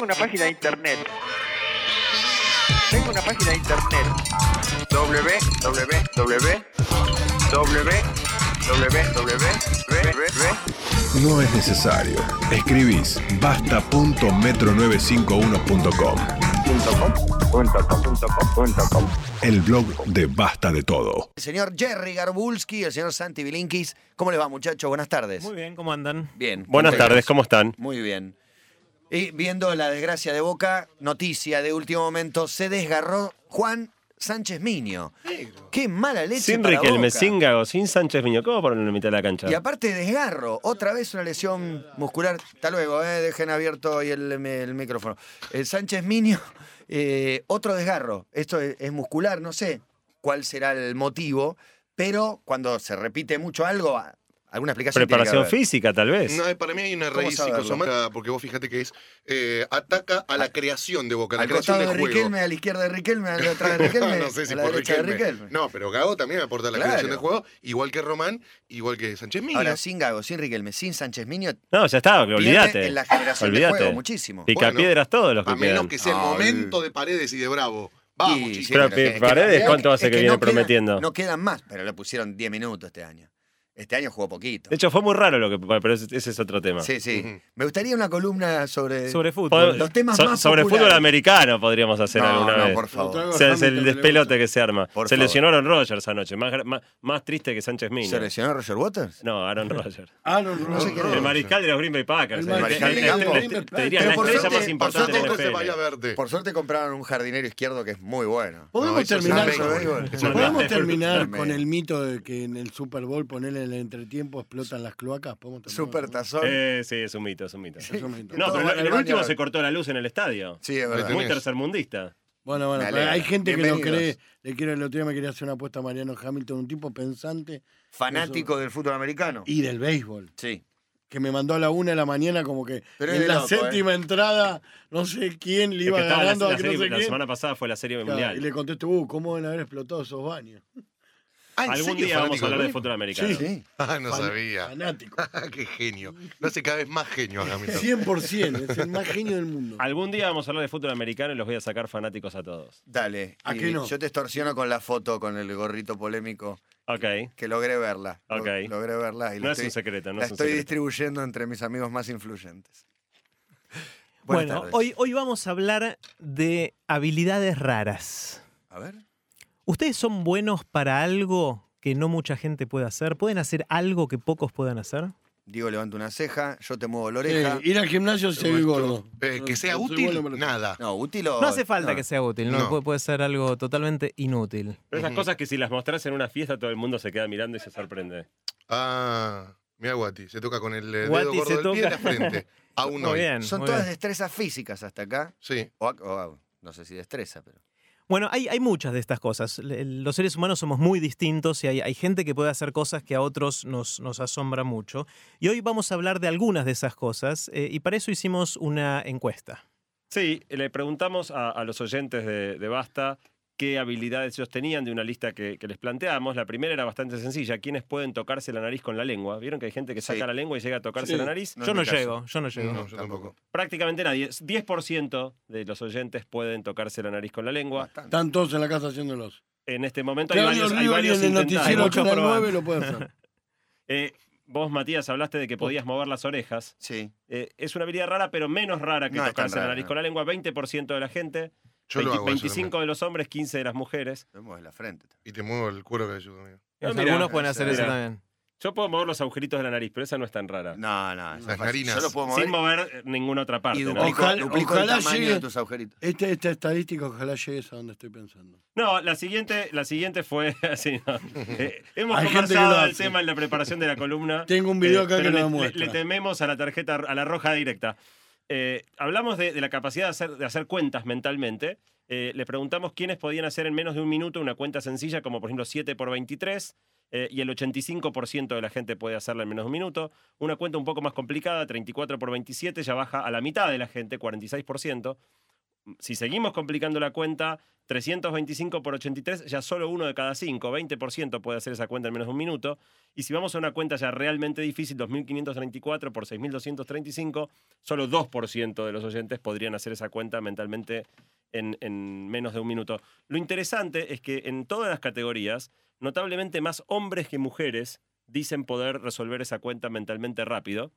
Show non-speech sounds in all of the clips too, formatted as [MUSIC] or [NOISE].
Tengo una página de internet. Tengo una página de internet. www www No es necesario. Escribís basta.metro95uno.com. El blog de Basta de Todo. El señor Jerry Garbulski, el señor Santi Bilinkis. ¿Cómo les va, muchachos? Buenas tardes. Muy bien, ¿cómo andan? Bien. Buenas tardes, ¿cómo están? Muy bien. Y viendo la desgracia de Boca, noticia de último momento, se desgarró Juan Sánchez Miño. Qué mala leche Sin para Riquelme, Boca. sin Gago, sin Sánchez Miño. ¿Cómo ponerlo en la mitad de la cancha? Y aparte desgarro, otra vez una lesión muscular. Hasta luego, eh, dejen abierto ahí el, el micrófono. El Sánchez Miño, [LAUGHS] eh, otro desgarro. Esto es, es muscular, no sé cuál será el motivo, pero cuando se repite mucho algo, alguna que Preparación física, tal vez. No, eh, para mí hay una ¿Cómo raíz psicosomática, porque vos fíjate que es eh, ataca a la creación de Boca, a la Al creación de de juego. Riquelme, a la izquierda de Riquelme, a la atrás de [LAUGHS] Riquelme, no sé si a la por derecha de Riquelme. No, pero Gago también aporta a la Claro. creación de juego, igual que Román, igual que Sánchez Miño. Ahora, sin Gago, sin Riquelme, sin Sánchez Miño, No, ya está, olvídate. en la generación de Olvídate. juego muchísimo. Picapiedras todos los que a menos quedan. que sea el momento de Paredes y de Bravo. Vamos, Pero Paredes, es ¿cuánto hace que viene prometiendo? no quedan más, pero le pusieron 10 minutos este año. Este año jugó poquito. De hecho, fue muy raro lo que. Pero ese, ese es otro tema. Sí, sí. Me gustaría una columna sobre. Sobre fútbol. Los temas so- más sobre populares. fútbol americano podríamos hacer no, alguna no, vez. por favor. O sea, es el despelote que se arma. Por se favor. lesionó Aaron Rodgers anoche, más, más, más triste que Sánchez Miño. ¿Se lesionó Roger Waters? No, Aaron Rodgers. [LAUGHS] Ah, no, No sé. El mariscal de los Green Bay Packers. El mariscal de campo. te- te- Te diría Pero la por estrella suerte- más por importante suerte de. Por suerte compraron un jardinero izquierdo que es muy bueno. Podemos terminar, ¿podemos terminar con el mito de que en el Super Bowl ponerle el entretiempo explotan las cloacas. ¿Podemos terminar Super eso? tazón. Eh, sí, es un mito, es un mito. Eso me interesa. No, Todo pero el, el último se cortó la luz en el estadio. Sí, es verdad. Muy tercermundista. Bueno, bueno, hay gente que lo Bienvenidos. cree. Le quiero, el otro día me quería hacer una apuesta a Mariano Hamilton, un tipo pensante Fanático del fútbol americano. y del béisbol. Sí. Que me mandó a la una de la mañana como que Pero es en la loco, séptima entrada, no sé quién le Es iba que estaba la, ganando la a que no serie- sé la quién. semana pasada fue la serie Claro, mundial. y le contesté, uh, ¿cómo van a haber explotado esos baños? Ah, ¿en Algún serio, día vamos a hablar de fútbol americano. Sí. Sí. [LAUGHS] Ah, no Fan- sabía. Fanático. [LAUGHS] Qué genio. Lo hace cada vez más genio a Hamilton. 100%, es el más [LAUGHS] genio del mundo. Algún día vamos a hablar de fútbol americano y los voy a sacar fanáticos a todos. Dale. ¿A qué no? Yo te extorsiono con la foto, con el gorrito polémico, Ok. que logré verla. Lo- Ok. Logré verla. Y No la es estoy, un secreto, no la es un estoy secreto. distribuyendo entre mis amigos más influyentes. Buenas Bueno, tardes. hoy, hoy vamos a hablar de habilidades raras. A ver. ¿Ustedes son buenos para algo que no mucha gente puede hacer? ¿Pueden hacer algo que pocos puedan hacer? Diego levanta una ceja, yo te muevo la Sí, oreja. ir al gimnasio se ve gordo. Eh, que sea No útil, bueno nada. No, útil o. No hace falta no. que sea útil, ¿no? No. Puede, puede ser algo totalmente inútil. Pero esas cosas que si las mostrás en una fiesta todo el mundo se queda mirando y se sorprende. Ah, mira Guati, se toca con el eh, dedo gordo del pie de la frente. [LAUGHS] Aún Muy hoy. bien. Son muy todas bien. destrezas físicas hasta acá. Sí. O, o- no sé si destreza, pero. Bueno, hay, hay muchas de estas cosas. Los seres humanos somos muy distintos y hay, hay gente que puede hacer cosas que a otros nos, nos asombra mucho. Y hoy vamos a hablar de algunas de esas cosas eh, y para eso hicimos una encuesta. Sí, le preguntamos a, a los oyentes de, de Basta qué habilidades ellos tenían de una lista que, que les planteamos. La primera era bastante sencilla. ¿Quiénes pueden tocarse la nariz con la lengua? ¿Vieron que hay gente que saca Sí. la lengua y llega a tocarse Sí. la nariz? No yo no llego, yo no llego. No, yo tampoco. Prácticamente nadie. 10% de los oyentes pueden tocarse la nariz con la lengua. Bastante. Están todos en la casa haciéndolos. En este momento hay varios, hay varios en noticiero muchos Canal probando. 9 lo puede hacer. [LAUGHS] Eh, vos, Matías, hablaste de que podías mover las orejas. Sí. Eh, es una habilidad rara, pero menos rara que No tocarse la nariz no. con la lengua. 20% de la gente, Yo lo 20 hago. eso 25 también. de los hombres, 15 de las mujeres. Vemos en la frente. Y te muevo el cuero cabelludo, amigo. Ah, mira, Algunos pueden hacer eso también. Yo puedo mover los agujeritos de la nariz, pero esa no es tan rara. No, no. Las narinas. Yo lo puedo mover Sin mover eh, ninguna otra parte. y ¿no? duplico, Ojalá- duplico ojalá el tamaño llegue- de tus agujeritos. Este, esta estadística ojalá llegues a donde estoy pensando. No, la siguiente, la siguiente fue [LAUGHS] así. ¿no? [LAUGHS] Eh, hemos Hay conversado el tema en la preparación de la columna. Tengo un video acá pero que lo le, demuestra. le- le tememos a la tarjeta, a la roja directa. Eh, hablamos de, la capacidad de hacer, de hacer cuentas mentalmente. Eh, le preguntamos quiénes podían hacer en menos de un minuto una cuenta sencilla, como por ejemplo 7 por 23, eh, y el 85% de la gente puede hacerla en menos de un minuto. Una cuenta un poco más complicada, 34 por 27, ya baja a la mitad de la gente, 46%. Si seguimos complicando la cuenta, 325 por 83, ya solo uno de cada cinco, 20% puede hacer esa cuenta en menos de un minuto. Y si vamos a una cuenta ya realmente difícil, 2534 por 6235, solo 2% de los oyentes podrían hacer esa cuenta mentalmente en, en menos de un minuto. Lo interesante es que en todas las categorías, notablemente más hombres que mujeres dicen poder resolver esa cuenta mentalmente rápido.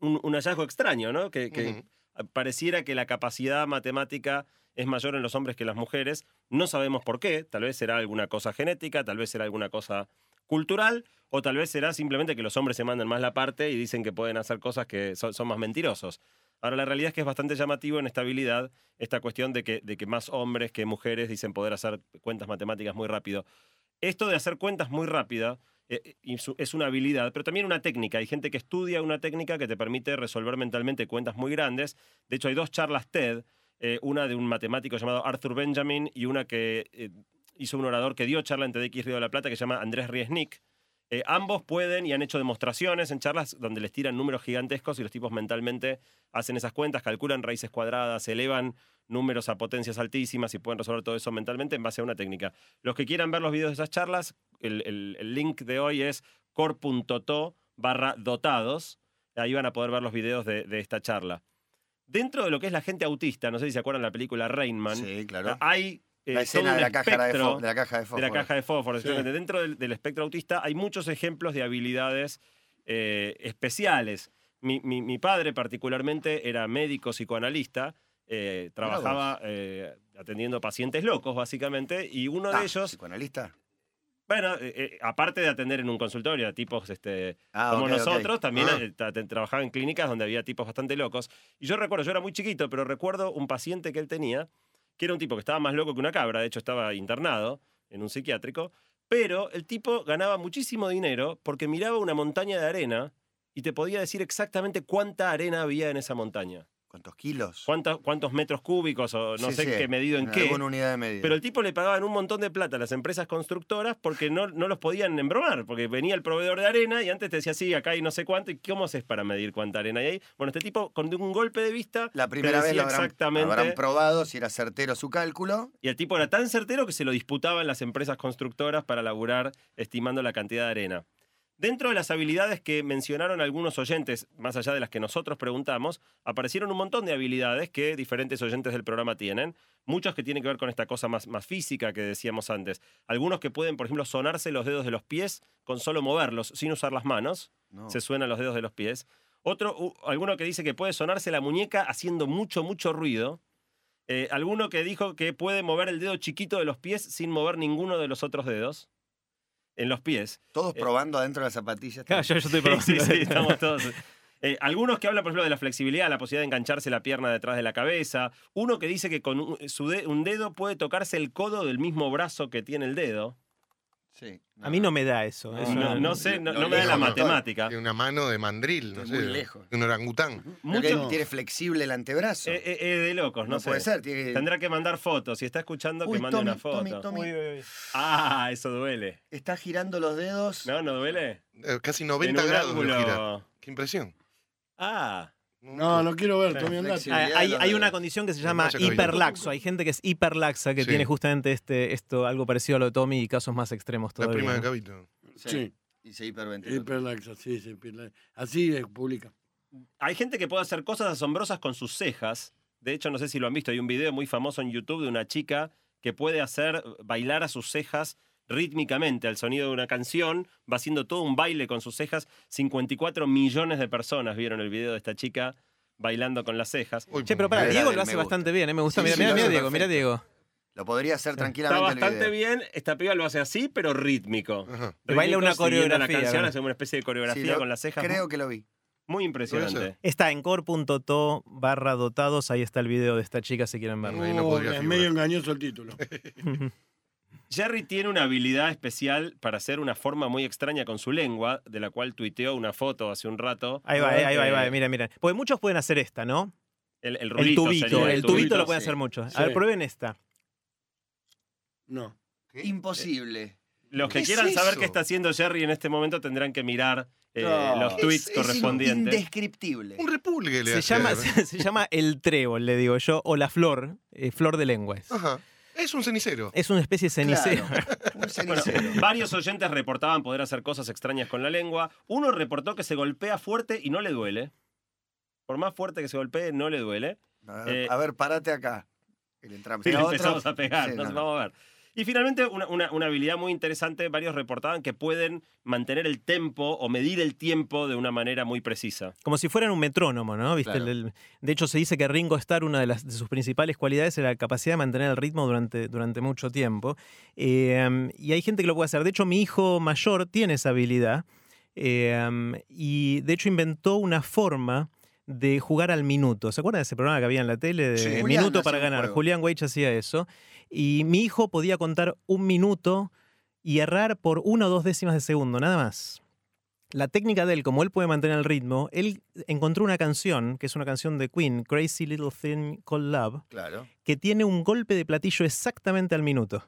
Un, hallazgo extraño, ¿no? Que. Pareciera que la capacidad matemática es mayor en los hombres que en las mujeres. No sabemos por qué. Tal vez será alguna cosa genética, tal vez será alguna cosa cultural, o tal vez será simplemente que los hombres se mandan más la parte y dicen que pueden hacer cosas que son, más mentirosos. Ahora, la realidad es que es bastante llamativo en esta habilidad esta cuestión de que, de que más hombres que mujeres dicen poder hacer cuentas matemáticas muy rápido. Esto de hacer cuentas muy su- es una habilidad, pero también una técnica. Hay gente que estudia una técnica que te permite resolver mentalmente cuentas muy grandes. De hecho, hay dos charlas TED, eh, una de un matemático llamado Arthur Benjamin y una que eh, hizo un orador que dio charla en TEDx Río de la Plata que se llama Andrés Riesnik. Eh, ambos pueden y han hecho demostraciones en charlas donde les tiran números gigantescos y los tipos mentalmente hacen esas cuentas, calculan raíces cuadradas, elevan números a potencias altísimas y pueden resolver todo eso mentalmente en base a una técnica. Los que quieran ver los videos de esas charlas, el, el- el link de hoy es core.to barra dotados. Ahí van a poder ver los videos de, de esta charla. Dentro de lo que es la gente autista, no sé si se acuerdan la película Rainman, Sí, claro. hay eh, La escena de la, caja de, de la caja de de la caja de fósforo. Sí. Dentro del, del espectro autista hay muchos ejemplos de habilidades eh, especiales. Mi, mi- mi padre particularmente era médico psicoanalista, eh, trabajaba eh, atendiendo pacientes locos básicamente, y uno Ah, de ellos, ¿Psicoanalista? bueno, eh, eh, aparte de atender en un consultorio a tipos este, Ah, como nosotros, también Ah. tra- tra- trabajaba en clínicas donde había tipos bastante locos. Y yo recuerdo, yo era muy chiquito, pero recuerdo un paciente que él tenía, que era un tipo que estaba más loco que una cabra, de hecho estaba internado en un psiquiátrico, pero el tipo ganaba muchísimo dinero porque miraba una montaña de arena y te podía decir exactamente cuánta arena había en esa montaña. ¿Cuántos kilos? Cuántos metros cúbicos o no Sí, sé sí, qué medido en qué. Alguna unidad de medida. Pero el tipo le pagaban un montón de plata a las empresas constructoras porque no, no los podían embromar, porque venía el proveedor de arena y antes te decía, sí, acá hay no sé cuánto, ¿y cómo haces para medir cuánta arena hay ahí? Bueno, este tipo, con un golpe de vista, la te primera vez decía lo habrán, exactamente, habrán probado si era certero su cálculo. y el tipo era tan certero que se lo disputaban las empresas constructoras para laburar estimando la cantidad de arena. Dentro de las habilidades que mencionaron algunos oyentes, más allá de las que nosotros preguntamos, aparecieron un montón de habilidades que diferentes oyentes del programa tienen. Muchos que tienen que ver con esta cosa más, más física que decíamos antes. Algunos que pueden, por ejemplo, sonarse los dedos de los pies con solo moverlos, sin usar las manos. No. Se suenan los dedos de los pies. Otro, alguno que dice que puede sonarse la muñeca haciendo mucho, mucho ruido. Eh, alguno que dijo que puede mover el dedo chiquito de los pies sin mover ninguno de los otros dedos en los pies. Todos Eh, probando adentro de las zapatillas. Claro, yo, yo estoy probando. [LAUGHS] sí, sí, estamos todos. Eh, algunos que hablan, por ejemplo, de la flexibilidad, la posibilidad de engancharse la pierna detrás de la cabeza. Uno que dice que con un, su de- un dedo puede tocarse el codo del mismo brazo que tiene el dedo. Sí, A mí no me da eso. No, eso No, no- no sé, no, me da la matemática. Tiene una mano de mandril, no sé. muy lejos. Un orangután. Mucho, tiene flexible el antebrazo. eh, eh, eh, de locos, no, no sé. puede ser. Tiene que- Tendrá que mandar fotos. Si está escuchando, Uy, que mande Tommy, una foto. Tommy, Tommy. Uy. Ah, eso duele. Está girando los dedos. ¿No? ¿No duele? Eh, Casi En 90 un grados ángulo- gira. Qué impresión. Ah, No, no quiero ver, Tommy, andate. Hay, una condición que se llama hiperlaxo. Hay gente que es hiperlaxa, que Sí. tiene justamente este, esto, algo parecido a lo de Tommy y casos más extremos La todavía. prima de ¿no? Cabito. Sí, Y se hiperventiló. hiperlaxa, sí, sí. hiperlaxa. Así es, publica. hay gente que puede hacer cosas asombrosas con sus cejas. De hecho, no sé si lo han visto, hay un video muy famoso en YouTube de una chica que puede hacer bailar a sus cejas rítmicamente al sonido de una canción, va haciendo todo un baile con sus cejas. 54 millones de personas vieron el video de esta chica bailando con las cejas. Uy, Che, pero para, Diego me lo hace gusta. bastante bien, ¿eh? me gusta. Sí, mira, sí, mira, Diego, mira. Diego. Lo podría hacer Está tranquilamente el bastante video. bien, esta piba lo hace así, pero rítmico. Baila una coreografía, La canción, hace una especie de Sí, coreografía lo- con las cejas. Creo que lo vi. Muy impresionante. Está en core.to barra dotados, ahí está el video de esta chica si quieren verlo. No es figurar. medio engañoso el título. [LAUGHS] Jerry tiene una habilidad especial para hacer una forma muy extraña con su lengua, de la cual tuiteó una foto hace un rato. Ahí va, eh, ahí va, ahí va, Eh, mira, mira. Porque muchos pueden hacer esta, ¿no? El, el El tubito, sería el tubito lo sí. pueden hacer muchos. Sí. A ver, prueben esta. No. Imposible. Los que ¿Qué es quieran saber qué está haciendo Jerry en este momento tendrán que mirar eh, No, los es- tweets es correspondientes. Indescriptible. Un república le Se llama, se, [LAUGHS] se llama el trébol, le digo yo, o la flor, eh, flor de lengua. es. Ajá. Es un cenicero. Es una especie de cenicero. Claro, un Bueno, cenicero. varios oyentes reportaban poder hacer cosas extrañas con la lengua. Uno reportó que se golpea fuerte y no le duele. Por más fuerte que se golpee, no le duele. A ver, Eh, a ver, parate acá. Y le entramos. Sí, le a otro. empezamos a pegar, Sí, no no, sé, no. vamos a ver. Y finalmente, una, una- una habilidad muy interesante, varios reportaban que pueden mantener el tempo o medir el tiempo de una manera muy precisa. Como si fueran un metrónomo, ¿no? ¿Viste? Claro. El- el- de hecho, se dice que Ringo Starr, una de, las, de sus principales cualidades era la capacidad de mantener el ritmo durante, durante mucho tiempo. Eh, y hay gente que lo puede hacer. De hecho, mi hijo mayor tiene esa habilidad. eh, y de hecho inventó una forma de jugar al minuto. ¿Se acuerdan de ese programa que había en la tele de Sí. Minuto para ganar? Julián Weich hacía eso. Y mi hijo podía contar un minuto y errar por una o dos décimas de segundo, nada más. La técnica de él, como él puede mantener el ritmo, él encontró una canción, que es una canción de Queen, Crazy Little Thing Called Love, Claro. que tiene un golpe de platillo exactamente al minuto.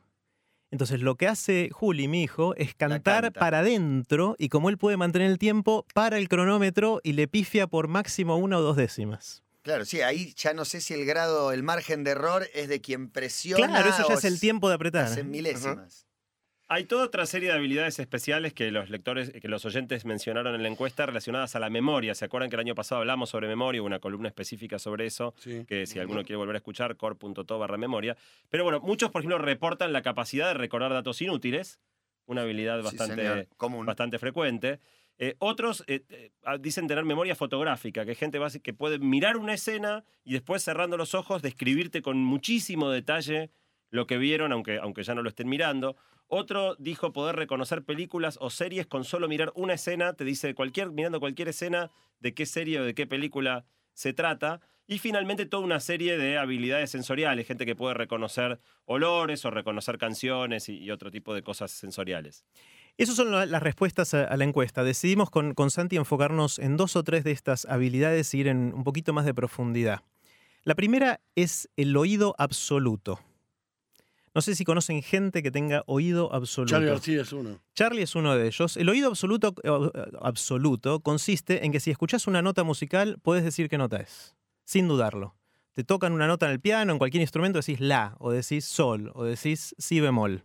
Entonces lo que hace Juli, mi hijo, es cantar canta. para adentro y como él puede mantener el tiempo, para el cronómetro y le pifia por máximo una o dos décimas. Claro, sí, ahí ya no sé si el grado, el margen de error es de quien presiona. Claro, eso ya o es el tiempo de apretar. Hacen milésimas. Hay toda otra serie de habilidades especiales que los lectores, que los oyentes mencionaron en la encuesta relacionadas a la memoria. ¿Se acuerdan que el año pasado hablamos sobre memoria? Hubo una columna específica sobre eso. Sí. que si alguno quiere volver a escuchar, core.to barra memoria. Pero bueno, muchos, por ejemplo, reportan la capacidad de recordar datos inútiles, una habilidad bastante, común. bastante frecuente. Eh, otros eh, eh, ah, dicen tener memoria fotográfica, que gente que puede mirar una escena y después cerrando los ojos describirte con muchísimo detalle lo que vieron, aunque, aunque ya no lo estén mirando. Otro dijo poder reconocer películas o series con solo mirar una escena, te dice cualquier, mirando cualquier escena de qué serie o de qué película se trata. Y finalmente toda una serie de habilidades sensoriales, gente que puede reconocer olores o reconocer canciones y, otro tipo de cosas sensoriales. Esas son la- las respuestas a, la encuesta. Decidimos con, con Santi enfocarnos en dos o tres de estas habilidades y ir en un poquito más de profundidad. La primera es el oído absoluto. No sé si conocen gente que tenga oído absoluto. Charlie García es uno. Charlie es uno de ellos. El oído absoluto, eh, absoluto consiste en que si escuchas una nota musical, puedes decir qué nota es, sin dudarlo. Te tocan una nota en el piano, en cualquier instrumento, decís la, o decís sol, o decís si bemol.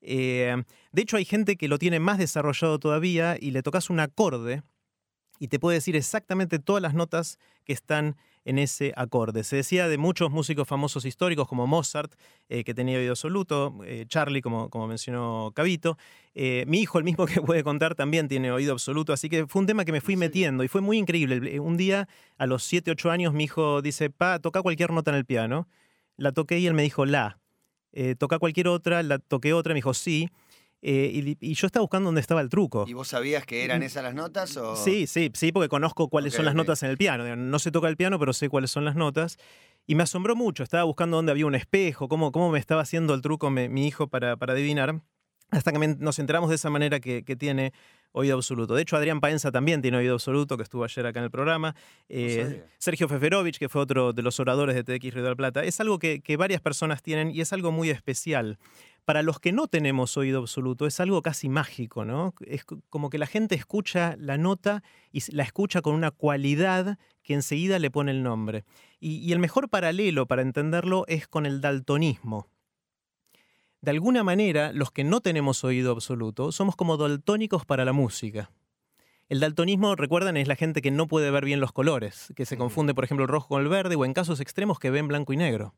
Eh, de hecho, hay gente que lo tiene más desarrollado todavía y le tocas un acorde y te puede decir exactamente todas las notas que están en ese acorde. Se decía de muchos músicos famosos históricos como Mozart, eh, que tenía oído absoluto, eh, Charlie, como, como mencionó Cabito. Eh, mi hijo, el mismo [LAUGHS] que puede contar, también tiene oído absoluto, así que fue un tema que me fui metiendo y fue muy increíble. Un día, a los 7, 8 años, mi hijo dice, pa, toca cualquier nota en el piano. La toqué y él me dijo, la. Toca cualquier otra, la toqué otra, me dijo, sí. Eh, y, y yo estaba buscando dónde estaba el truco. ¿Y vos sabías que eran esas las notas? O... Sí, sí, sí, porque conozco cuáles Ok, son las ok. notas en el piano. No se toca el piano, pero sé cuáles son las notas. Y me asombró mucho. Estaba buscando dónde había un espejo, cómo, cómo me estaba haciendo el truco me- mi hijo para, para adivinar. Hasta que me- nos enteramos de esa manera que, que tiene oído absoluto. De hecho, Adrián Paenza también tiene oído absoluto, que estuvo ayer acá en el programa. Eh. Sergio Feferovich, que fue otro de los oradores de TX Río de la Plata. Es algo que, que varias personas tienen y es algo muy especial. Para los que no tenemos oído absoluto, es algo casi mágico, ¿no? Es como que la gente escucha la nota y la escucha con una cualidad que enseguida le pone el nombre. Y, y el mejor paralelo para entenderlo es con el daltonismo. De alguna manera, los que no tenemos oído absoluto somos como daltónicos para la música. El daltonismo, recuerdan, es la gente que no puede ver bien los colores, que se confunde, por ejemplo, el rojo con el verde, o en casos extremos que ven blanco y negro.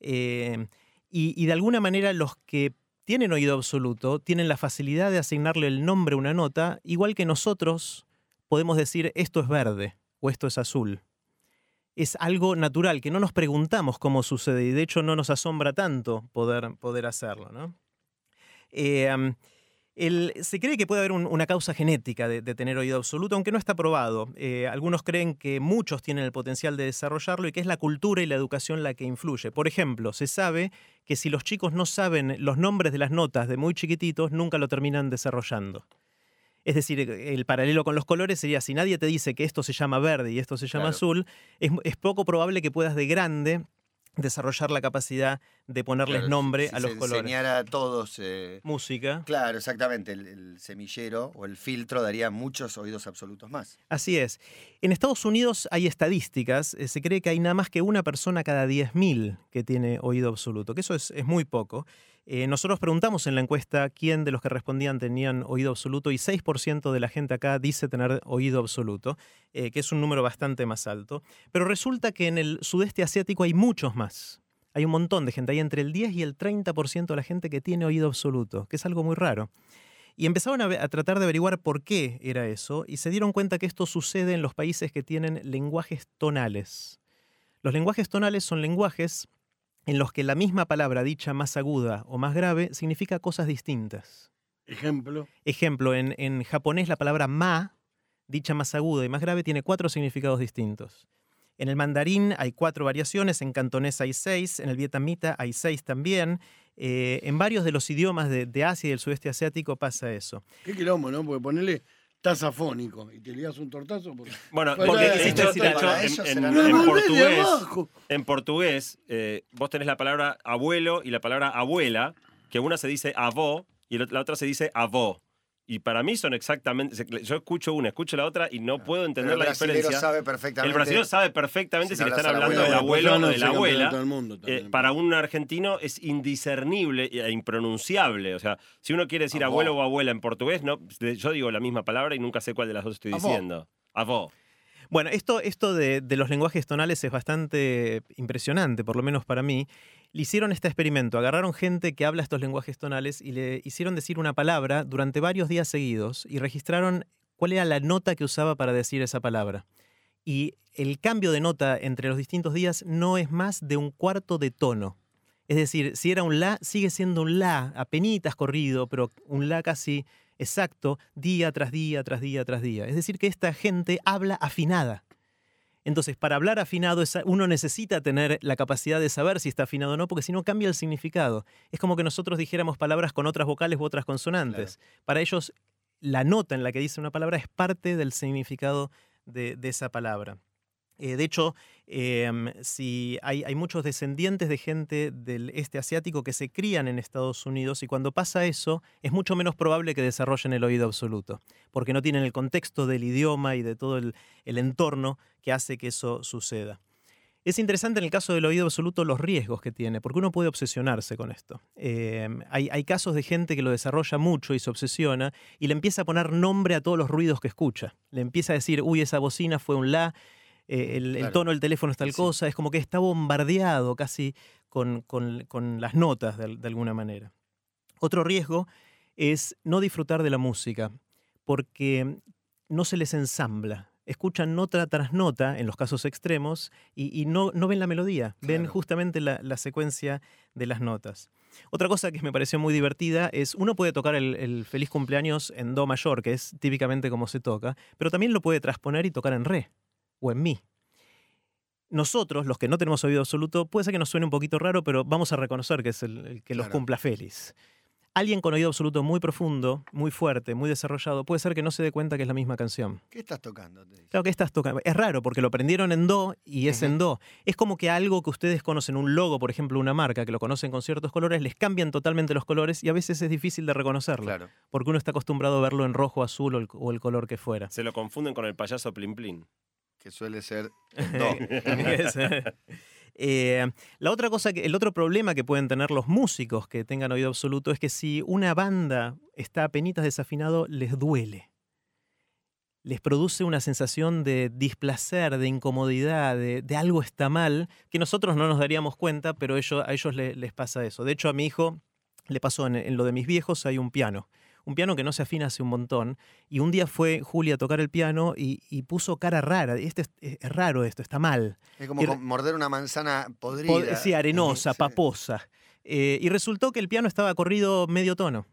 Eh, y, de alguna manera los que tienen oído absoluto tienen la facilidad de asignarle el nombre a una nota, igual que nosotros podemos decir esto es verde o esto es azul. Es algo natural, que no nos preguntamos cómo sucede y de hecho no nos asombra tanto poder, poder hacerlo. ¿no? Eh, el- se cree que puede haber un- una causa genética de, de tener oído absoluto, aunque no está probado. Eh, algunos creen que muchos tienen el potencial de desarrollarlo y que es la cultura y la educación la que influye. Por ejemplo, se sabe que si los chicos no saben los nombres de las notas de muy chiquititos, nunca lo terminan desarrollando. Es decir, el paralelo con los colores sería si nadie te dice que esto se llama verde y esto se llama Claro. azul, es, es poco probable que puedas de grande desarrollar la capacidad de ponerles Claro, nombre si a los se colores. enseñara a todos. eh, Música. claro, exactamente. El, el semillero o el filtro daría muchos oídos absolutos más. Así es. En Estados Unidos hay estadísticas, eh, se cree que hay nada más que una persona cada 10.000 que tiene oído absoluto, que eso es, es muy poco. Eh, nosotros preguntamos en la encuesta quién de los que respondían tenían oído absoluto y 6% de la gente acá dice tener oído absoluto, eh, que es un número bastante más alto. Pero resulta que en el sudeste asiático hay muchos más. Hay un montón de gente, hay entre el 10 y el 30% de la gente que tiene oído absoluto, que es algo muy raro. Y empezaron a, tratar de averiguar por qué era eso y se dieron cuenta que esto sucede en los países que tienen lenguajes tonales. Los lenguajes tonales son lenguajes en los que la misma palabra dicha más aguda o más grave significa cosas distintas. Ejemplo. Ejemplo, en, en japonés la palabra ma, dicha más aguda y más grave, tiene cuatro significados distintos. En el mandarín hay cuatro variaciones, en cantonés hay seis, en el vietnamita hay seis también. Eh, en varios de los idiomas de, de Asia y del sudeste asiático pasa eso. Qué quilombo, ¿no? Porque ponerle tasafónico y te ligas un tortazo. Porque... [LAUGHS] Bueno, Bueno, porque eh, de hecho, en, en- en normal. ¡Me mandé de portugués, en portugués eh, vos tenés la palabra abuelo y la palabra abuela, que una se dice avó y la otra se dice avó. Y para mí son exactamente. Yo escucho una, escucho la otra y no puedo entender la diferencia. sabe perfectamente. El brasileño sabe perfectamente Si le están hablando del abuelo, abuelo o de la abuela. todo el mundo Eh, para un argentino es indiscernible e impronunciable. O sea, si uno quiere decir Avó. abuelo o abuela en portugués, no, yo digo la misma palabra y nunca sé cuál de las dos estoy Avó. diciendo. Avó. Bueno, esto, esto de, de los lenguajes tonales es bastante impresionante, por lo menos para mí. Le hicieron este experimento, agarraron gente que habla estos lenguajes tonales y le hicieron decir una palabra durante varios días seguidos y registraron cuál era la nota que usaba para decir esa palabra. Y el cambio de nota entre los distintos días no es más de un cuarto de tono. Es decir, si era un la, sigue siendo un la, apenitas corrido, pero un la casi exacto, día tras día, tras día, tras día. Es decir, que esta gente habla afinada. Entonces, para hablar afinado, uno necesita tener la capacidad de saber si está afinado o no, porque si no cambia el significado. Es como que nosotros dijéramos palabras con otras vocales u otras consonantes. Para ellos, la nota en la que dice una palabra es parte del significado de, de esa palabra. Eh, de hecho, em, si hay, muchos descendientes de gente del este asiático que se crían en Estados Unidos y cuando pasa eso es mucho menos probable que desarrollen el oído absoluto, porque no tienen el contexto del idioma y de todo el, entorno que hace que eso suceda. Es interesante en el caso del oído absoluto los riesgos que tiene, porque uno puede obsesionarse con esto. Eh, hay, hay casos de gente que lo desarrolla mucho y se obsesiona y le empieza a poner nombre a todos los ruidos que escucha. Le empieza a decir, uy, esa bocina fue un la, eh, el, tono del teléfono es tal Sí. cosa, es como que está bombardeado casi con, con- con las notas de, de alguna manera. Otro riesgo es no disfrutar de la música, porque no se les ensambla. Escuchan nota tras nota, en los casos extremos, y, y no, no ven la melodía, ven justamente la, la secuencia de las notas. Otra cosa que me pareció muy divertida es, uno puede tocar el, el feliz cumpleaños en Do mayor, que es típicamente como se toca, pero también lo puede transponer y tocar en Re o en Mi. Nosotros, los que no tenemos oído absoluto, puede ser que nos suene un poquito raro, pero vamos a reconocer que es el, el que los Claro. cumpla feliz. Alguien con oído absoluto muy profundo, muy fuerte, muy desarrollado, puede ser que no se dé cuenta que es la misma canción. ¿Qué estás tocando? Claro que estás tocando. Es raro porque lo aprendieron en do y es en do. Es como que algo que ustedes conocen, un logo, por ejemplo, una marca, que lo conocen con ciertos colores, les cambian totalmente los colores y a veces es difícil de reconocerlo. Claro. Porque uno está acostumbrado a verlo en rojo, azul o el, o el color que fuera. Se lo confunden con el payaso Plin Plin. Que suele ser. [LAUGHS] Es, eh, la otra cosa, que, el otro problema que pueden tener los músicos que tengan oído absoluto es que si una banda está a penitas desafinado, les duele. Les produce una sensación de displacer, de incomodidad, de, de algo está mal, que nosotros no nos daríamos cuenta, pero ellos, a ellos le- les pasa eso. De hecho, a mi hijo le pasó en, en lo de mis viejos, hay un piano. Un piano que no se afina hace un montón. Y un día fue Julia a tocar el piano y, y puso cara rara. Este es, es raro esto, está mal. Es como Y- morder una manzana podrida. Pod- Sí, [LAUGHS] arenosa, Sí. paposa. Eh, y resultó que el piano estaba corrido medio tono.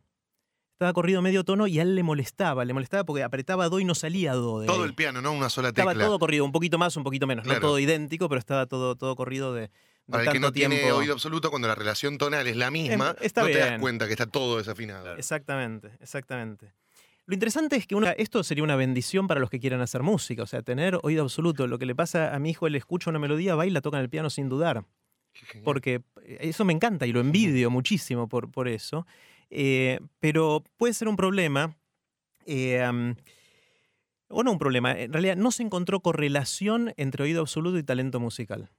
Estaba corrido medio tono y a él le molestaba. Le molestaba porque apretaba do y no salía do. De Todo ahí. el piano, no una sola tecla. Estaba todo corrido, un poquito más, un poquito menos. No todo idéntico, pero estaba todo, todo corrido de Para el que no tiene oído absoluto, cuando la relación tonal es la misma, Em, está no te das cuenta que está todo desafinado. Exactamente, exactamente. Lo interesante es que esto sería una bendición para los que quieran hacer música, o sea, tener oído absoluto. Lo que le pasa a mi hijo, él escucha una melodía, va y la toca en el piano sin dudar. porque eso me encanta y lo envidio muchísimo por, por eso. Eh, pero puede ser un problema, eh, o no un problema, en realidad no se encontró correlación entre oído absoluto y talento musical.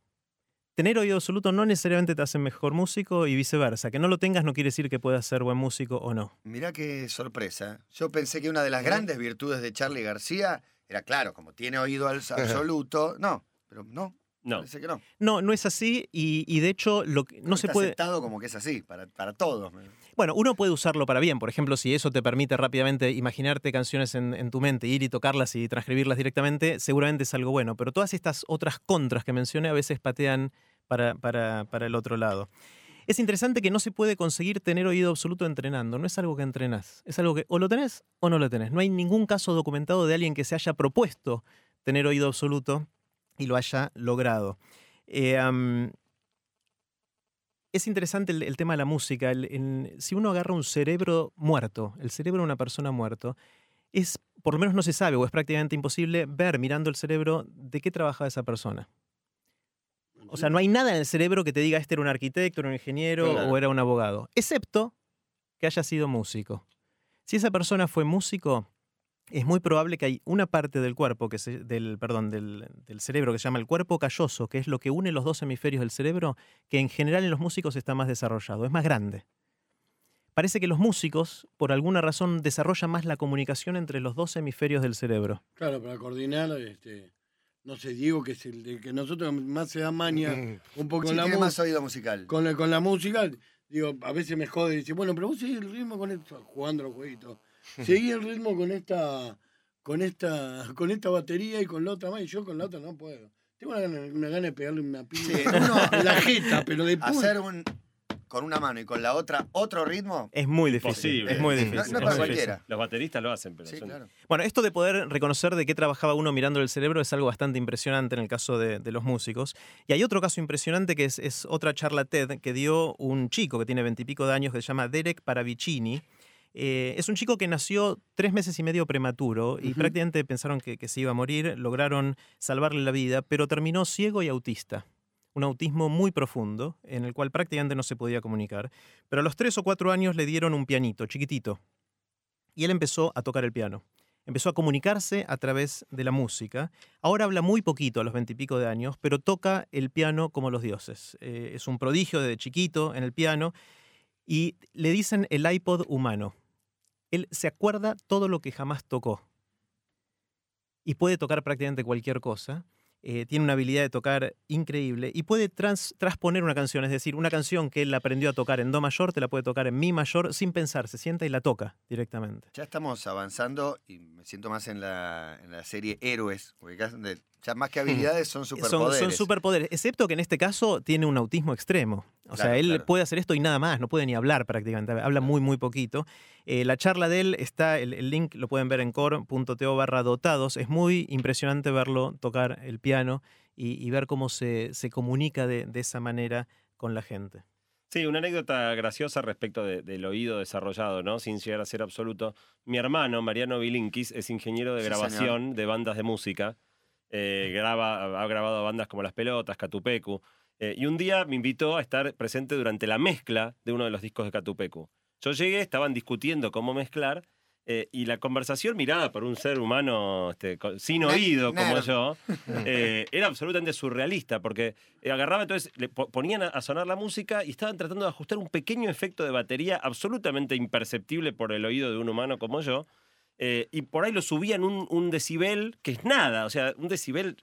Tener oído absoluto no necesariamente te hace mejor músico y viceversa. Que no lo tengas no quiere decir que puedas ser buen músico o no. Mirá qué sorpresa. Yo pensé que una de las grandes virtudes de Charlie García era, claro, como tiene oído al- [LAUGHS] absoluto. No, pero no, No. parece que no. No, no es así y, y de hecho lo que- no se Está puede... aceptado como que es así, para, para todos. Bueno, uno puede usarlo para bien. Por ejemplo, si eso te permite rápidamente imaginarte canciones en, en tu mente, ir y tocarlas y transcribirlas directamente, seguramente es algo bueno. Pero todas estas otras contras que mencioné a veces patean para, para, para el otro lado. Es interesante que no se puede conseguir tener oído absoluto entrenando. No es algo que entrenás. Es algo que o lo tenés o no lo tenés. No hay ningún caso documentado de alguien que se haya propuesto tener oído absoluto y lo haya logrado. Eh, es interesante el, tema de la música. Si uno agarra un cerebro muerto, el cerebro de una persona muerto, es, por lo menos no se sabe o es prácticamente imposible ver mirando el cerebro de qué trabajaba esa persona. O sea, no hay nada en el cerebro que te diga este era un arquitecto, era un ingeniero Claro. o era un abogado, excepto que haya sido músico. Si esa persona fue músico, es muy probable que hay una parte del cuerpo, que se- del, perdón, del, del cerebro que se llama el cuerpo calloso, que es lo que une los dos hemisferios del cerebro, que en general en los músicos está más desarrollado, es más grande. Parece que los músicos, por alguna razón, desarrollan más la comunicación entre los dos hemisferios del cerebro. Claro, para coordinar, este, no sé, Diego, que es el de que nosotros más se da maña un poco Sí, con, la mu- más oído musical. con, la, con la música. Digo, a veces me jode y dice, bueno, pero vos seguís el ritmo con esto, jugando los jueguitos. Seguí el ritmo con esta, con esta, con esta batería y con la otra más, y yo con la otra no puedo. Tengo una, gana- una gana de pegarle una pila Sí, [LAUGHS] la jeta, pero de Hacer un con una mano y con la otra otro ritmo. Es muy difícil. Es muy difícil. no para cualquiera. Los bateristas lo hacen, pero Sí, son- claro. Bueno, esto de poder reconocer de qué trabajaba uno mirando el cerebro es algo bastante impresionante en el caso de, de los músicos. Y hay otro caso impresionante que es, es otra charla TED que dio un chico que tiene veintipico de años que se llama Derek Paravicini. Eh, es un chico que nació tres meses y medio prematuro y prácticamente pensaron que, que se iba a morir, lograron salvarle la vida, pero terminó ciego y autista. Un autismo muy profundo, en el cual prácticamente no se podía comunicar. Pero a los tres o cuatro años le dieron un pianito, chiquitito. Y él empezó a tocar el piano. Empezó a comunicarse a través de la música. Ahora habla muy poquito a los veintipico de años, pero toca el piano como los dioses. Eh, es un prodigio desde chiquito en el piano y le dicen el iPod humano. Él se acuerda todo lo que jamás tocó y puede tocar prácticamente cualquier cosa. Eh, tiene una habilidad de tocar increíble y puede trans- transponer una canción, es decir, una canción que él aprendió a tocar en Do mayor, te la puede tocar en Mi mayor sin pensar, se sienta y la toca directamente. Ya estamos avanzando y me siento más en la, en la serie Héroes, porque acá ya más que habilidades son Son, superpoderes. son superpoderes, excepto que en este caso tiene un autismo extremo. O sea, Claro, él claro. puede hacer esto y nada más, no puede ni hablar prácticamente, habla muy, muy poquito. Eh, la charla de él está, el, el link lo pueden ver en core.to barra dotados. Es muy impresionante verlo tocar el piano y, y ver cómo se, se comunica de, de esa manera con la gente. Sí, una anécdota graciosa respecto de- del oído desarrollado, ¿no? Sin llegar a ser absoluto. Mi hermano, Mariano Bilinkis, es ingeniero de Sí, grabación de bandas de música. Eh, graba, ha grabado bandas como Las Pelotas, Catupecu. Eh, y un día me invitó a estar presente durante la mezcla de uno de los discos de Catupecu. Yo llegué, estaban discutiendo cómo mezclar. eh, y la conversación mirada por un ser humano este, sin oído como yo [LAUGHS] eh, era absolutamente surrealista porque agarraba entonces, le po- ponían a sonar la música y estaban tratando de ajustar un pequeño efecto de batería absolutamente imperceptible por el oído de un humano como yo. Eh, y por ahí lo subían un, decibel que es nada, o sea, un decibel.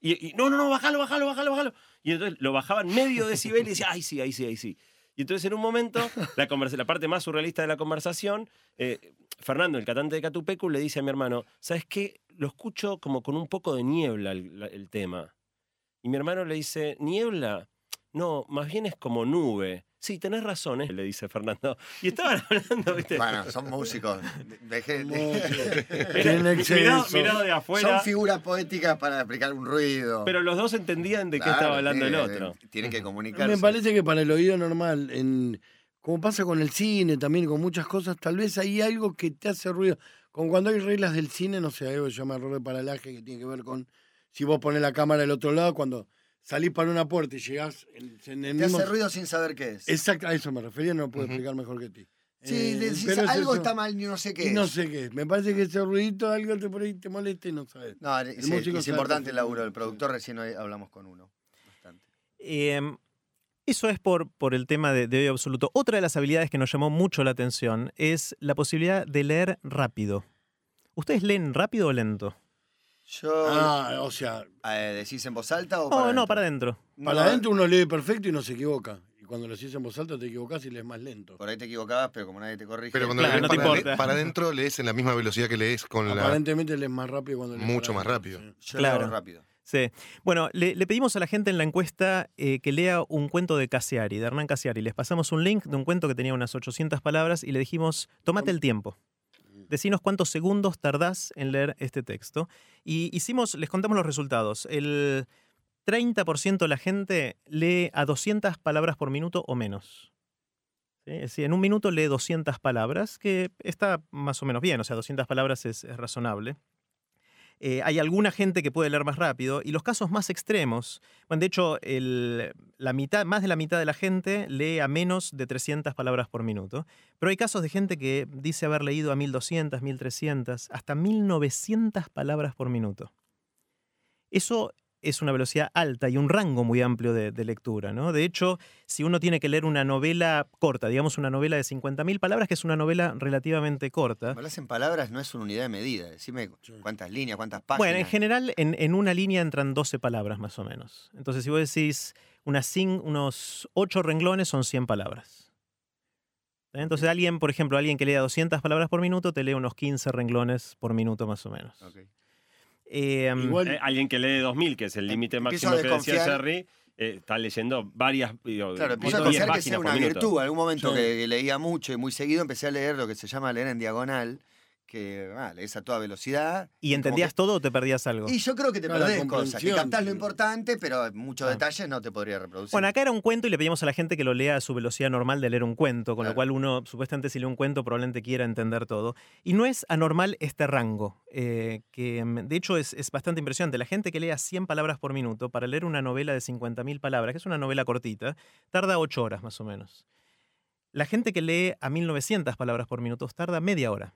y, no, no, no, bájalo, bájalo, bájalo, bájalo. Y entonces lo bajaban medio decibel y decía, ay, sí, ahí sí, ahí sí. Y entonces en un momento, la, la parte más surrealista de la conversación, eh, Fernando, el cantante de Catupecu, le dice a mi hermano, ¿sabes qué? Lo escucho como con un poco de niebla el, el tema. Y mi hermano le dice, ¿niebla? No, más bien es como nube. Sí, tenés razón, ¿eh? le dice Fernando. Y [LAUGHS] estaban hablando, ¿viste? Bueno, son músicos. De- [LAUGHS] de- Tienen Mirado, exceso. mirado de afuera. son figuras poéticas para explicar un ruido. Pero los dos entendían de qué estaba hablando el otro. Tienen que comunicarse. Me parece que para el oído normal, en, como pasa con el cine también, con muchas cosas, tal vez hay algo que te hace ruido. Como cuando hay reglas del cine, no sé, algo que se llama error de paralaje que tiene que ver con si vos pones la cámara del otro lado, cuando salís para una puerta y llegás en, en el Te mismo... hace ruido sin saber qué es. Exacto, a eso me refería, no lo puedo explicar mejor que ti. Sí, Eh, decís, pero es algo eso. está mal, yo no sé qué Y es. no sé qué es. Me parece que ese ruidito, algo te por ahí te molesta y no sabes. No, El sí, músico es importante el laburo del productor, recién hoy hablamos con uno. Bastante. Eh, eso es por, por el tema de, de oído absoluto. Otra de las habilidades que nos llamó mucho la atención es la posibilidad de leer rápido. ¿Ustedes leen rápido o lento? Yo, Ah, o sea, eh, ¿decís en voz alta o Oh, para no, para adentro. para No, adentro uno lee perfecto y no se equivoca. Y cuando lo haces en voz alta te equivocás y lees más lento. Por ahí te equivocabas, pero como nadie te corrige. Pero cuando Claro, lees no te para, importa. para adentro lees en la misma velocidad que lees con la. Aparentemente lees más rápido cuando lees Mucho para más adentro, rápido. sí. Yo Claro. leo rápido. Sí. Bueno, le, le pedimos a la gente en la encuesta eh, que lea un cuento de Cassiari, de Hernán Cassiari. Les pasamos un link de un cuento que tenía unas 800 palabras y le dijimos, tómate el tiempo. Decinos cuántos segundos tardás en leer este texto. Y hicimos, les contamos los resultados. El 30% de la gente lee a 200 palabras por minuto o menos. ¿Sí? En un minuto lee 200 palabras, que está más o menos bien, o sea, 200 palabras es razonable. Eh, hay alguna gente que puede leer más rápido y los casos más extremos, bueno, de hecho, la mitad, más de la mitad de la gente lee a menos de 300 palabras por minuto, pero hay casos de gente que dice haber leído a 1200, 1300, hasta 1900 palabras por minuto. Eso es una velocidad alta y un rango muy amplio de, de lectura. ¿no? De hecho, si uno tiene que leer una novela corta, digamos una novela de 50.000 palabras, que es una novela relativamente corta, hablas en palabras no es una unidad de medida. Decime cuántas líneas, cuántas páginas. Bueno, en general, en, en una línea entran 12 palabras más o menos. Entonces, si vos decís unas cin- unos 8 renglones, son 100 palabras. ¿Eh? Entonces, alguien, por ejemplo, alguien que lea 200 palabras por minuto, te lee unos 15 renglones por minuto más o menos. Ok. Eh, Igual, Eh, alguien que lee 2000, que es el límite máximo a que decía. Serri, eh, está leyendo varias. digo, Claro, empiezo a 10 confiar que páginas sea una virtud. En algún momento Sí. que leía mucho y muy seguido empecé a leer lo que se llama leer en diagonal, que ah, lees a toda velocidad. ¿Y entendías todo o te perdías algo? Y yo creo que te Claro, la perdés cosas, que captás lo importante, pero muchos Ah. detalles no te podría reproducir. Bueno, acá era un cuento y le pedimos a la gente que lo lea a su velocidad normal de leer un cuento, con lo cual uno, supuestamente, si lee un cuento, probablemente quiera entender todo. Y no es anormal este rango, eh, que mm, de hecho es, es bastante impresionante. La gente que lea 100 palabras por minuto para leer una novela de 50.000 palabras, que es una novela cortita, tarda 8 horas más o menos. La gente que lee a 1900 palabras por minuto tarda media hora.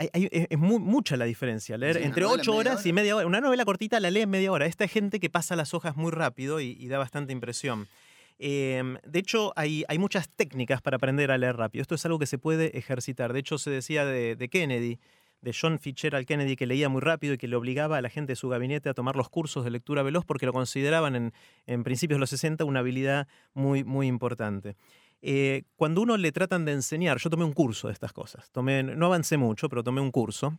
Hay- hay- es es mu- mucha la diferencia. Leer Sí, entre novela en 8 media horas y media hora. Una novela cortita la lee en media hora. Esta es gente que pasa las hojas muy rápido y, y da bastante impresión. Eh, de hecho, hay, hay muchas técnicas para aprender a leer rápido. Esto es algo que se puede ejercitar. De hecho, se decía de, de Kennedy, de John Fitzgerald Kennedy, que leía muy rápido y que le obligaba a la gente de su gabinete a tomar los cursos de lectura veloz porque lo consideraban en, en principios de los 60 una habilidad muy, muy importante. Eh, cuando uno le tratan de enseñar, yo tomé un curso de estas cosas. Tomé, no avancé mucho, pero tomé un curso.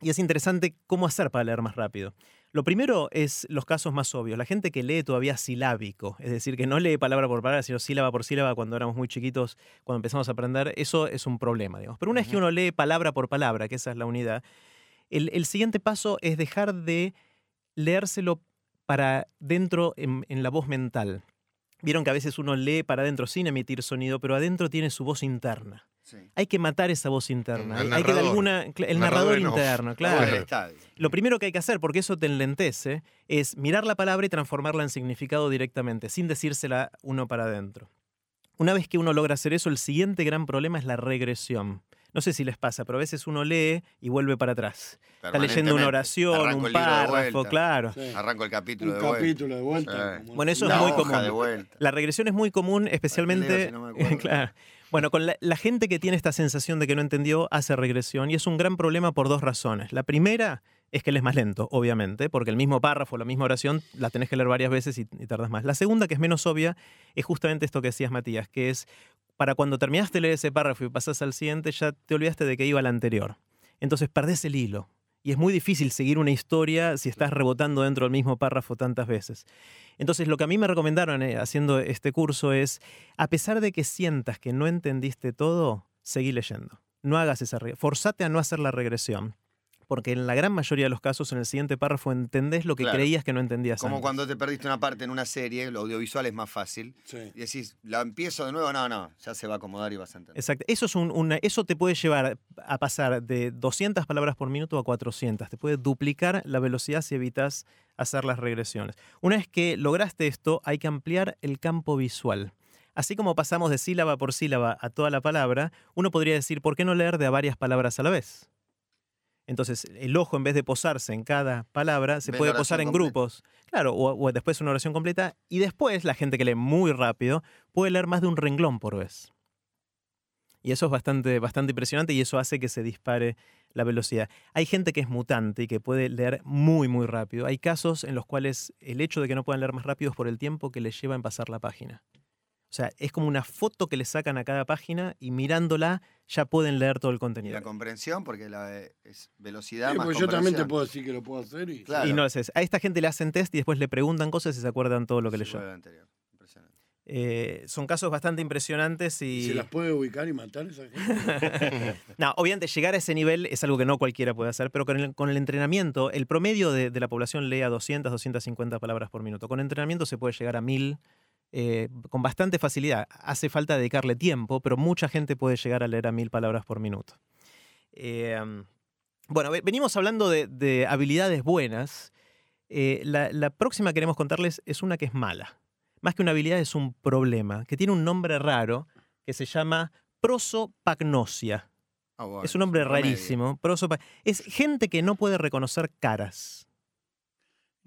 Y es interesante cómo hacer para leer más rápido. Lo primero es los casos más obvios. La gente que lee todavía silábico, es decir, que no lee palabra por palabra, sino sílaba por sílaba cuando éramos muy chiquitos, cuando empezamos a aprender, eso es un problema, digamos. Pero una vez que uno lee palabra por palabra, que esa es la unidad, el, el siguiente paso es dejar de leérselo para dentro en, en la voz mental. Vieron que a veces uno lee para adentro sin emitir sonido, pero adentro tiene su voz interna. Sí. Hay que matar esa voz interna. El hay que de alguna, el narrador, interno, La claro. Claro. Lo primero que hay que hacer, porque eso te enlentece, es mirar la palabra y transformarla en significado directamente, sin decírsela uno para adentro. Una vez que uno logra hacer eso, el siguiente gran problema es la regresión. No sé si les pasa, pero a veces uno lee y vuelve para atrás. Está leyendo una oración, Arranco un de párrafo, vuelta. claro. Sí. Arranco el capítulo Un de vuelta. capítulo de vuelta. Sí. como Bueno, eso es muy común. de vuelta. La regresión es muy común, especialmente. si no me acuerdo. [LAUGHS] claro. Bueno, con la, la gente que tiene esta sensación de que no entendió hace regresión y es un gran problema por dos razones. La primera es que él es más lento, obviamente, porque el mismo párrafo, la misma oración, la tenés que leer varias veces y, y tardas más. La segunda, que es menos obvia, es justamente esto que decías, Matías, que es para cuando terminaste de leer ese párrafo y pasás al siguiente, ya te olvidaste de que iba al anterior. Entonces perdés el hilo. Y es muy difícil seguir una historia si estás rebotando dentro del mismo párrafo tantas veces. Entonces, lo que a mí me recomendaron eh, haciendo este curso es, a pesar de que sientas que no entendiste todo, seguí leyendo. No hagas esa... Forzate a no hacer la regresión. Porque en la gran mayoría de los casos en el siguiente párrafo entendés lo que Claro. creías que no entendías Como antes. cuando te perdiste una parte en una serie, lo audiovisual es más fácil. Sí. Y decís, ¿la empiezo de nuevo? No, no, ya se va a acomodar y vas a entender. Exacto. Eso, es un- una, eso te puede llevar a pasar de 200 palabras por minuto a 400. Te puede duplicar la velocidad si evitas hacer las regresiones. Una vez que lograste esto, hay que ampliar el campo visual. Así como pasamos de sílaba por sílaba a toda la palabra, uno podría decir, ¿por qué no leer de a varias palabras a la vez? Entonces, el ojo, en vez de posarse en cada palabra, se puede posar en completa. grupos. Claro, o, o después una oración completa. Y después, la gente que lee muy rápido puede leer más de un renglón por vez. Y eso es bastante, bastante impresionante y eso hace que se dispare la velocidad. Hay gente que es mutante y que puede leer muy, muy rápido. Hay casos en los cuales el hecho de que no puedan leer más rápido es por el tiempo que les lleva en pasar la página. O sea, es como una foto que le sacan a cada página y mirándola ya pueden leer todo el Y contenido. la comprensión, porque la, es velocidad Sí, más pues yo también te puedo decir que lo puedo hacer y. Claro. Y no lo haces. A esta gente le hacen test y después le preguntan cosas y se acuerdan todo lo que Sí, leyó. anterior. Impresionante. Eh, son casos bastante impresionantes y... ¿Se las puede ubicar y matar esa gente? [LAUGHS] No, obviamente llegar a ese nivel es algo que no cualquiera puede hacer, pero con el, con el entrenamiento, el promedio de, de la población lee a 200, 250 palabras por minuto. Con entrenamiento se puede llegar a 1000 eh, con bastante facilidad. Hace falta dedicarle tiempo, pero mucha gente puede llegar a leer a 1000 palabras por minuto. Eh, bueno, ve- venimos hablando de, de habilidades buenas. Eh, la, la próxima que queremos contarles es una que es mala. Más que una habilidad es un problema, que tiene un nombre raro que se llama prosopagnosia. Ah, Es un nombre rarísimo. prosopa- Es gente que no puede reconocer caras.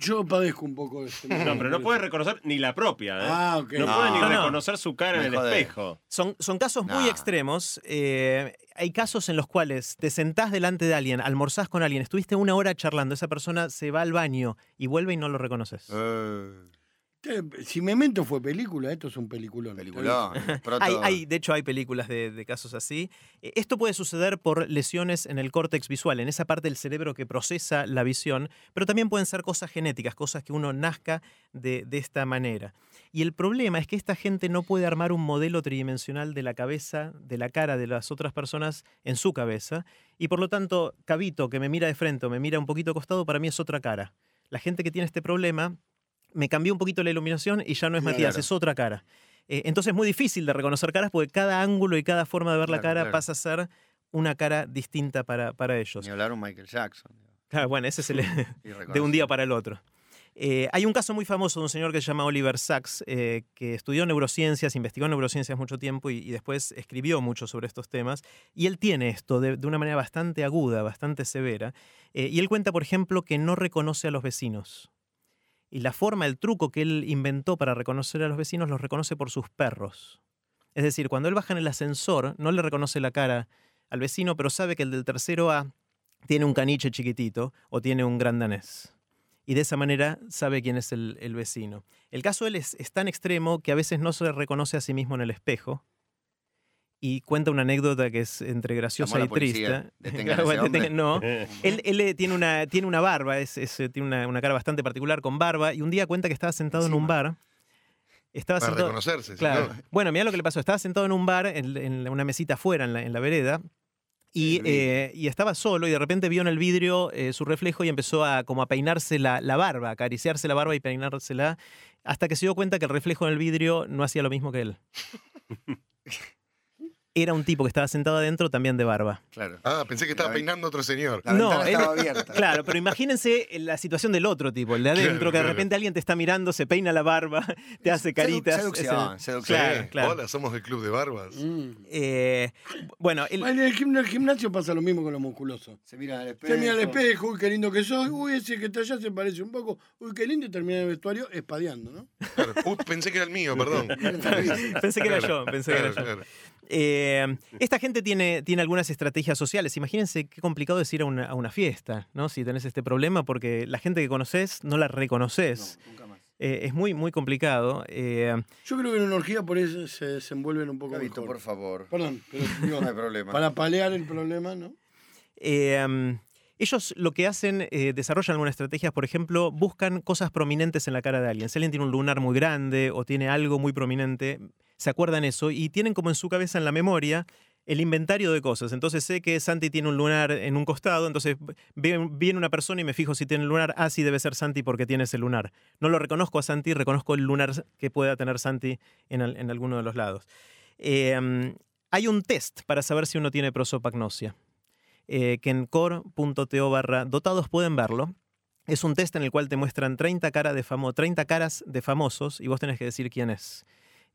Yo padezco un poco de esto. No, pero no puede reconocer ni la propia. ¿eh? Ah, ok. No, No, puede ni no. reconocer su cara Me en el jodés. espejo. Son, son casos muy Nah. extremos. eh, hay casos en los cuales te sentás delante de alguien, almorzás con alguien, estuviste una hora charlando, esa persona se va al baño y vuelve y no lo reconoces. Eh, Si Memento fue película, esto es un peliculón. peliculón. [LAUGHS] Proto- Hay, hay, de hecho, hay películas de, de casos así. Eh, Esto puede suceder por lesiones en el córtex visual, en esa parte del cerebro que procesa la visión, pero también pueden ser cosas genéticas, cosas que uno nazca de, de esta manera. Y el problema es que esta gente no puede armar un modelo tridimensional de la cabeza, de la cara de las otras personas en su cabeza, y por lo tanto, Cabito, que me mira de frente o me mira un poquito acostado, para mí es otra cara. La gente que tiene este problema me cambió un poquito la iluminación y ya no es Claro. Matías, es otra cara. Eh, entonces es muy difícil de reconocer caras porque cada ángulo y cada forma de ver la cara claro. pasa a ser una cara distinta para, para ellos. Ni hablar un Michael Jackson. Claro, bueno, ese es el, [LAUGHS] de un día para el otro. Eh, hay un caso muy famoso de un señor que se llama Oliver Sacks, eh, que estudió neurociencias, investigó neurociencias mucho tiempo y, y después escribió mucho sobre estos temas. Y él tiene esto de, de una manera bastante aguda, bastante severa. Eh, y él cuenta, por ejemplo, que no reconoce a los vecinos. Y la forma, el truco que él inventó para reconocer a los vecinos los reconoce por sus perros. Es decir, cuando él baja en el ascensor, no le reconoce la cara al vecino, pero sabe que el del tercero A tiene un caniche chiquitito o tiene un gran danés. Y de esa manera sabe quién es el, vecino. El caso de él es, es tan extremo que a veces no se reconoce a sí mismo en el espejo. Y cuenta una anécdota que es entre graciosa y triste. [LAUGHS] [LAUGHS] no, [LAUGHS] él, él, eh, tiene, una, tiene una barba, es, es, eh, tiene una, una cara bastante particular con barba, y un día cuenta que estaba sentado en un bar. Estaba Para sentado, reconocerse. Claro. no- Bueno, mira lo que le pasó. Estaba sentado en un bar, en, en una mesita afuera, en la, en la vereda, y, eh, y estaba solo y de repente vio en el vidrio eh, su reflejo y empezó a como a peinarse la, la barba, a acariciarse la barba y peinársela, hasta que se dio cuenta que el reflejo en el vidrio no hacía lo mismo que él. Era un tipo que estaba sentado adentro también de barba. Claro. Ah, pensé que estaba La- peinando a otro señor. La No, él- estaba abierta. Claro, pero imagínense la situación del otro tipo, el de adentro, Claro, que de claro. repente alguien te está mirando, se peina la barba, te hace caritas. Seducción, Es seducción. Claro, Sí. claro. Hola, somos del club de barbas. Mm. Eh, bueno, el- En el, el gimnasio pasa lo mismo con los musculosos. Se mira al espejo. Se mira al espejo, uy, qué lindo que soy, uy, ese que está allá se parece un poco, uy, qué lindo y termina en el vestuario espadeando, ¿no? Claro. Uh, pensé que era el mío, perdón. [LAUGHS] pensé que era yo, pensé que era yo. claro. Eh, esta gente tiene, tiene algunas estrategias sociales. Imagínense qué complicado es ir a una, a una fiesta, ¿no? Si tenés este problema, porque la gente que conoces no la reconoces. No, nunca más. Eh, es muy, muy complicado. Eh, Yo creo que en una orgía por eso se desenvuelven un poco Gabito, mejor. por favor. Perdón, pero [LAUGHS] digo, No hay problema. para paliar el problema, ¿no? eh, um, ellos lo que hacen, eh, desarrollan algunas estrategias, por ejemplo, buscan cosas prominentes en la cara de alguien. Si alguien tiene un lunar muy grande o tiene algo muy prominente, se acuerdan eso y tienen como en su cabeza, en la memoria, el inventario de cosas. Entonces sé que Santi tiene un lunar en un costado, entonces viene una persona y me fijo si tiene el lunar. Ah, sí, debe ser Santi porque tiene ese lunar. No lo reconozco a Santi, reconozco el lunar que pueda tener Santi en, al- en alguno de los lados. Mm, hay un test para saber si uno tiene prosopagnosia, eh, que en core.to barra dotados pueden verlo. Es un test en el cual te muestran 30, cara de famo 30 caras de famosos y vos tenés que decir quién es.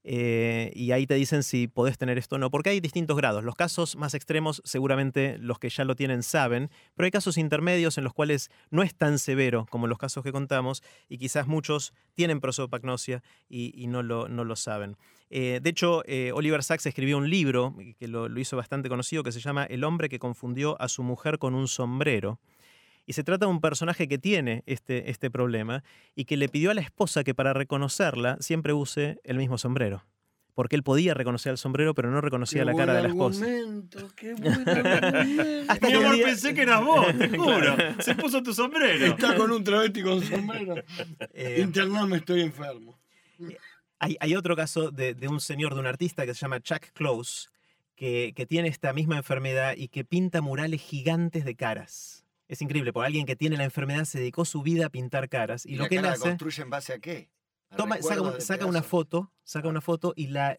Eh, y ahí te dicen si podés tener esto o no, porque hay distintos grados. Los casos más extremos, seguramente los que ya lo tienen saben, pero hay casos intermedios en los cuales no es tan severo como los casos que contamos y quizás muchos tienen prosopagnosia y, no, lo, no lo saben. Eh, de hecho, eh, Oliver Sacks escribió un libro que lo hizo bastante conocido que se llama El hombre que confundió a su mujer con un sombrero. Y se trata de un personaje que tiene este, este problema y que le pidió a la esposa que para reconocerla siempre use el mismo sombrero. Porque él podía reconocer el sombrero, pero no reconocía la cara de la esposa. Argumento, qué [LAUGHS] buen Mi amor, día- pensé que eras vos, te [LAUGHS] juro. Se puso tu sombrero. Está con un travesti con sombrero. [LAUGHS] Eh, Intername, estoy enfermo. hay, hay otro caso de, de un señor, de un artista que se llama Chuck Close, que, que tiene esta misma enfermedad y que pinta murales gigantes de caras. Es increíble, porque alguien que tiene la enfermedad se dedicó su vida a pintar caras. Y, ¿Y lo la que él la hace... construye en base a qué? ¿A Toma, saca, una foto, saca una foto y la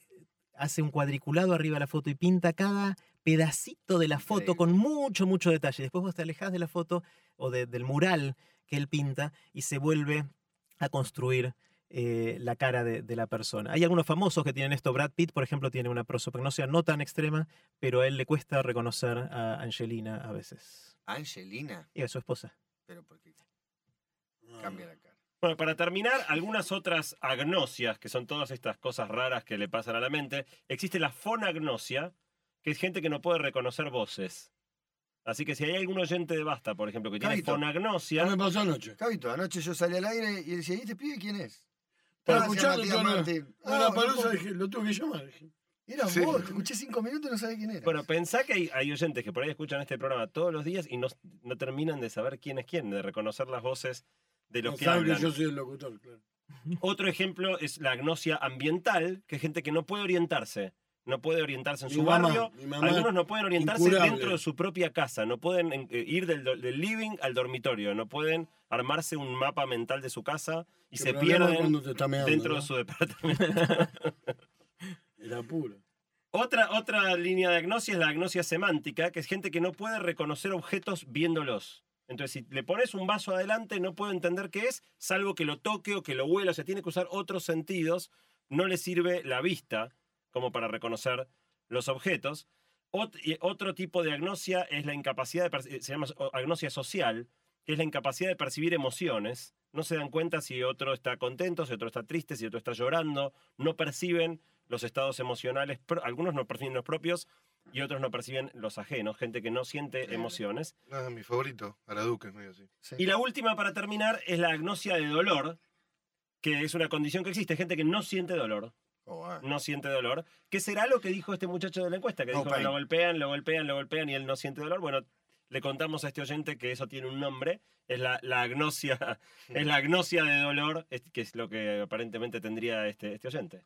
hace un cuadriculado arriba de la foto y pinta cada pedacito de la foto Increíble. con mucho, mucho detalle. Después vos te alejás de la foto o de- del mural que él pinta y se vuelve a construir eh, la cara de, de la persona. Hay algunos famosos que tienen esto. Brad Pitt, por ejemplo, tiene una prosopagnosia no tan extrema, pero a él le cuesta reconocer a Angelina a veces. Angelina, Y a su esposa. pero porque cambia la cara. Bueno, para terminar, algunas otras agnosias, que son todas estas cosas raras que le pasan a la mente. Existe la fonagnosia, que es gente que no puede reconocer voces. Así que si hay algún oyente de Basta, por ejemplo, que tiene fonagnosia, Ya me pasó anoche. Cabito, anoche yo salí al aire y él decía, ¿y este pibe quién es? Ah, toda la- Martín. No, Ah, no palusa, puedo- dije, lo tuve que llamar. dije. Era Sí. vos, te escuché cinco minutos y no sabés quién era. Bueno, pensá que hay, hay oyentes que por ahí escuchan este programa todos los días y no, no terminan de saber quién es quién, de reconocer las voces de los No que saben que hablan. yo soy el locutor, claro. Otro ejemplo es la agnosia ambiental, que es gente que no puede orientarse. No puede orientarse en Mi su mamá, barrio. Algunos no pueden orientarse incurable. dentro de su propia casa. No pueden eh, ir del, del living al dormitorio. No pueden armarse un mapa mental de su casa y se pierden meando, dentro ¿no? de su departamento. [LAUGHS] Era puro. Otra, otra línea de agnosia es la agnosia semántica, que es gente que no puede reconocer objetos viéndolos. Entonces, si le pones un vaso adelante, no puede entender qué es, salvo que lo toque o que lo huela. O sea, tiene que usar otros sentidos. No le sirve la vista como para reconocer los objetos. Otro tipo de agnosia es la incapacidad de... Se llama agnosia social, que es la incapacidad de percibir emociones. No se dan cuenta si otro está contento, si otro está triste, si otro está llorando. No perciben los estados emocionales. Algunos no perciben los propios y otros no perciben los ajenos. Gente que no siente emociones. Ah, mi favorito, a la Duque, es medio así. Sí. Y la última para terminar es la agnosia de dolor, que es una condición que existe. Gente que no siente dolor. Oh, ah. No siente dolor. ¿Qué será lo que dijo este muchacho de la encuesta? Que No dijo pain. lo golpean, lo golpean, lo golpean y él no siente dolor. Bueno, le contamos a este oyente que eso tiene un nombre. Es la, la agnosia, es la agnosia de dolor, es- que es lo que aparentemente tendría este, este oyente.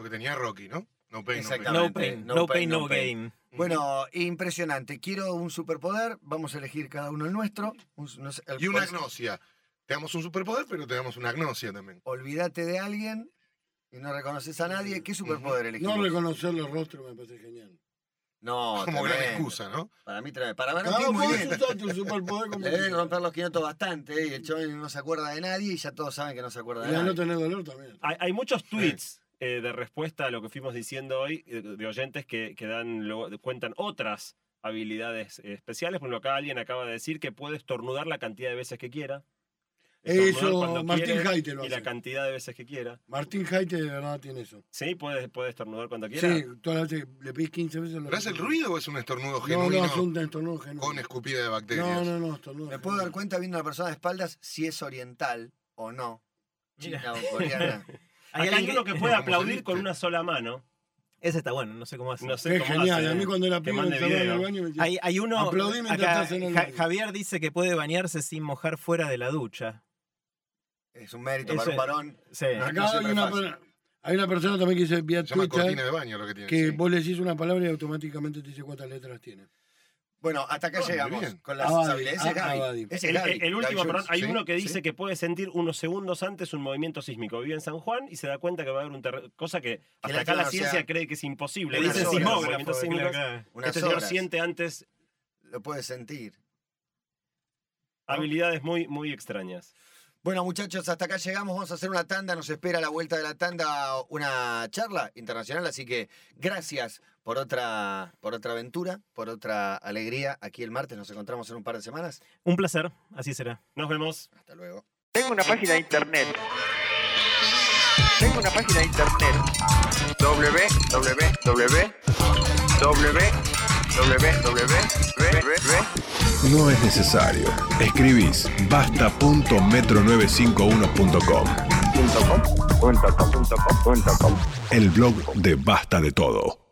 Lo que tenía Rocky, ¿no? No pain, no pain. No pain, no, pain, no gain. Bueno, impresionante. Quiero un superpoder. Vamos a elegir cada uno el nuestro. Un- no sé, el- Y una agnosia. Te damos un superpoder, pero te damos una agnosia también. Olvídate de alguien y no reconoces a nadie. ¿Qué superpoder elegimos? No reconocer los rostros me parece genial. No, Como gran tremendo. excusa, ¿no? Para mí, tremendo. para Valentín, Cada muy bien. tu superpoder como [LAUGHS] Le deben romper los 500 bastante, ¿eh? y el chaval no se acuerda de nadie y ya todos saben que no se acuerda Y de la no nadie. tener dolor también. Hay, hay muchos tweets eh, de respuesta a lo que fuimos diciendo hoy, eh, de oyentes que, que dan, cuentan otras habilidades eh, especiales. Por ejemplo, acá alguien acaba de decir que puede estornudar la cantidad de veces que quiera. Eso, Martín Jaite lo Y la hace. cantidad de veces que quiera. Martín Jaite de verdad tiene eso. Sí, puede, puede estornudar cuando quiera. Sí, todas las veces le pedís 15 veces lo ¿Pero hace el ruido o es un estornudo No, genuino no, es un estornudo genuino. con escupida de bacterias? No, no, no, estornudo Me puedo dar cuenta viendo a una persona de espaldas si es oriental o no. China o coreana. [LAUGHS] Hay Acá alguien uno que- que puede ¿Cómo aplaudir con una sola mano. Ese está bueno, no sé cómo hace. No sé Es cómo genial. hace, A mí cuando era pibe en el baño me decía, Hay, hay uno. Aplaudí mientras acá, estás en el Ja- baño. Javier dice que puede bañarse sin mojar fuera de la ducha. Es un mérito Eso para un varón. Sí. No, acá, hay una, Hay una persona también que dice vía Se llama cortina Twitter de baño lo que tiene. que sí. vos le decís una palabra y automáticamente te dice cuántas letras tiene. Bueno, hasta acá Ah, muy llegamos con las habilidades. Es ah, El, Gaby. el- el último, perdón, hay Sí, uno que sí. dice que puede sentir unos segundos antes un movimiento sísmico. Vive en San Juan y se da cuenta que va a haber un terremoto, cosa que hasta la acá la sea, ciencia cree que es imposible. unas Dicen sismógrafo, Este señor siente antes Lo puedes sentir. habilidades muy, muy extrañas. Bueno, muchachos, hasta acá llegamos. Vamos a hacer una tanda. Nos espera a la vuelta de la tanda una charla internacional. Así que gracias por otra, por otra aventura, por otra alegría. Aquí el martes nos encontramos en un par de semanas. Un placer, así será. Nos vemos. Hasta luego. Tengo una página de internet. Tengo una página de internet. www. www. No es necesario. Escribís basta.metro951.com. El blog de Basta de Todo.